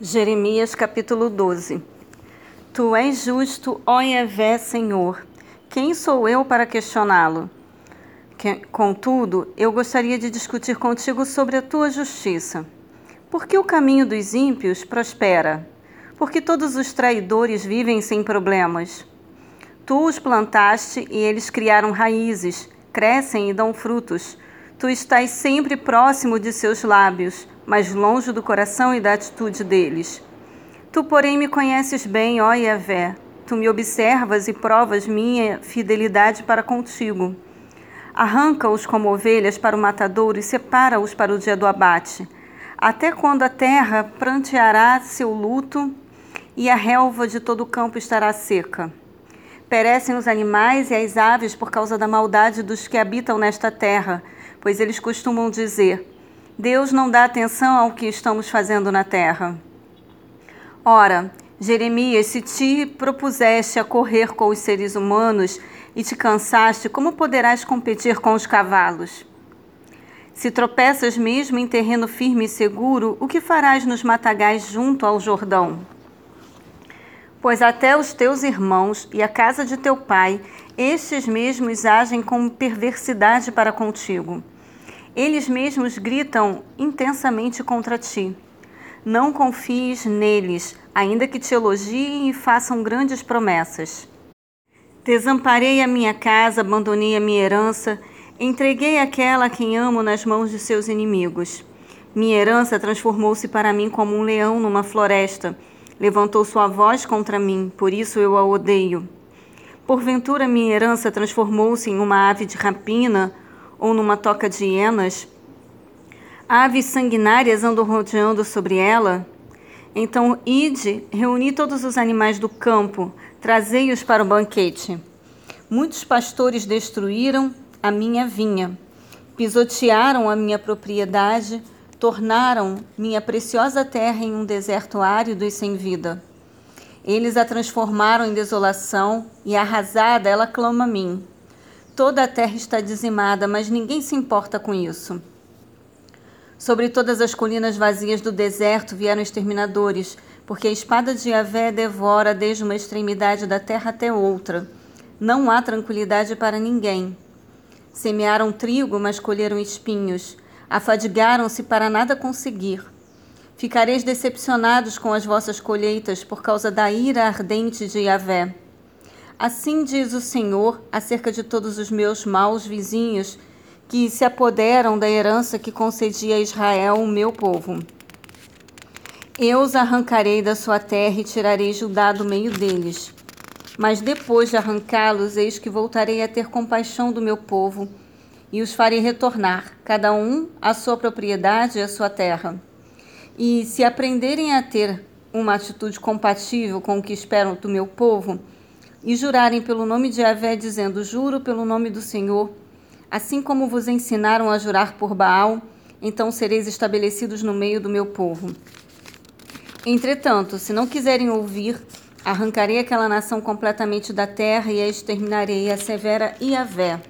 Jeremias capítulo 12 Tu és justo, ó Yahvé, Senhor. Quem sou eu para questioná-lo? Contudo, eu gostaria de discutir contigo sobre a tua justiça. Por que o caminho dos ímpios prospera? Por que todos os traidores vivem sem problemas? Tu os plantaste e eles criaram raízes, crescem e dão frutos. Tu estás sempre próximo de seus lábios mas longe do coração e da atitude deles. Tu, porém, me conheces bem, ó Yahvé. Tu me observas e provas minha fidelidade para contigo. Arranca-os como ovelhas para o matadouro e separa-os para o dia do abate. Até quando a terra pranteará seu luto e a relva de todo o campo estará seca. Perecem os animais e as aves por causa da maldade dos que habitam nesta terra, pois eles costumam dizer: Deus não dá atenção ao que estamos fazendo na terra. Ora, Jeremias, se te propuseste a correr com os seres humanos e te cansaste, como poderás competir com os cavalos? Se tropeças mesmo em terreno firme e seguro, o que farás nos matagais junto ao Jordão? Pois até os teus irmãos e a casa de teu pai, estes mesmos agem com perversidade para contigo. Eles mesmos gritam intensamente contra ti. Não confies neles, ainda que te elogiem e façam grandes promessas. Desamparei a minha casa, abandonei a minha herança, entreguei aquela a quem amo nas mãos de seus inimigos. Minha herança transformou-se para mim como um leão numa floresta. Levantou sua voz contra mim, por isso eu a odeio. Porventura minha herança transformou-se em uma ave de rapina ou numa toca de hienas? Aves sanguinárias andam rodeando sobre ela? Então, ide, reuni todos os animais do campo, trazei-os para o banquete. Muitos pastores destruíram a minha vinha, pisotearam a minha propriedade, tornaram minha preciosa terra em um deserto árido e sem vida. Eles a transformaram em desolação e arrasada ela clama a mim. Toda a terra está dizimada, mas ninguém se importa com isso. Sobre todas as colinas vazias do deserto vieram exterminadores, porque a espada de Yahvé devora desde uma extremidade da terra até outra. Não há tranquilidade para ninguém. Semearam trigo, mas colheram espinhos. Afadigaram-se para nada conseguir. Ficareis decepcionados com as vossas colheitas por causa da ira ardente de Yahvé. Assim diz o Senhor acerca de todos os meus maus vizinhos que se apoderam da herança que concedi a Israel, o meu povo. Eu os arrancarei da sua terra e tirarei Judá do meio deles. Mas depois de arrancá-los, eis que voltarei a ter compaixão do meu povo e os farei retornar, cada um à sua propriedade e à sua terra. E se aprenderem a ter uma atitude compatível com o que esperam do meu povo, e jurarem pelo nome de Yahvé, dizendo: Juro pelo nome do Senhor, assim como vos ensinaram a jurar por Baal, então sereis estabelecidos no meio do meu povo. Entretanto, se não quiserem ouvir, arrancarei aquela nação completamente da terra e a exterminarei, a severa Yahvé.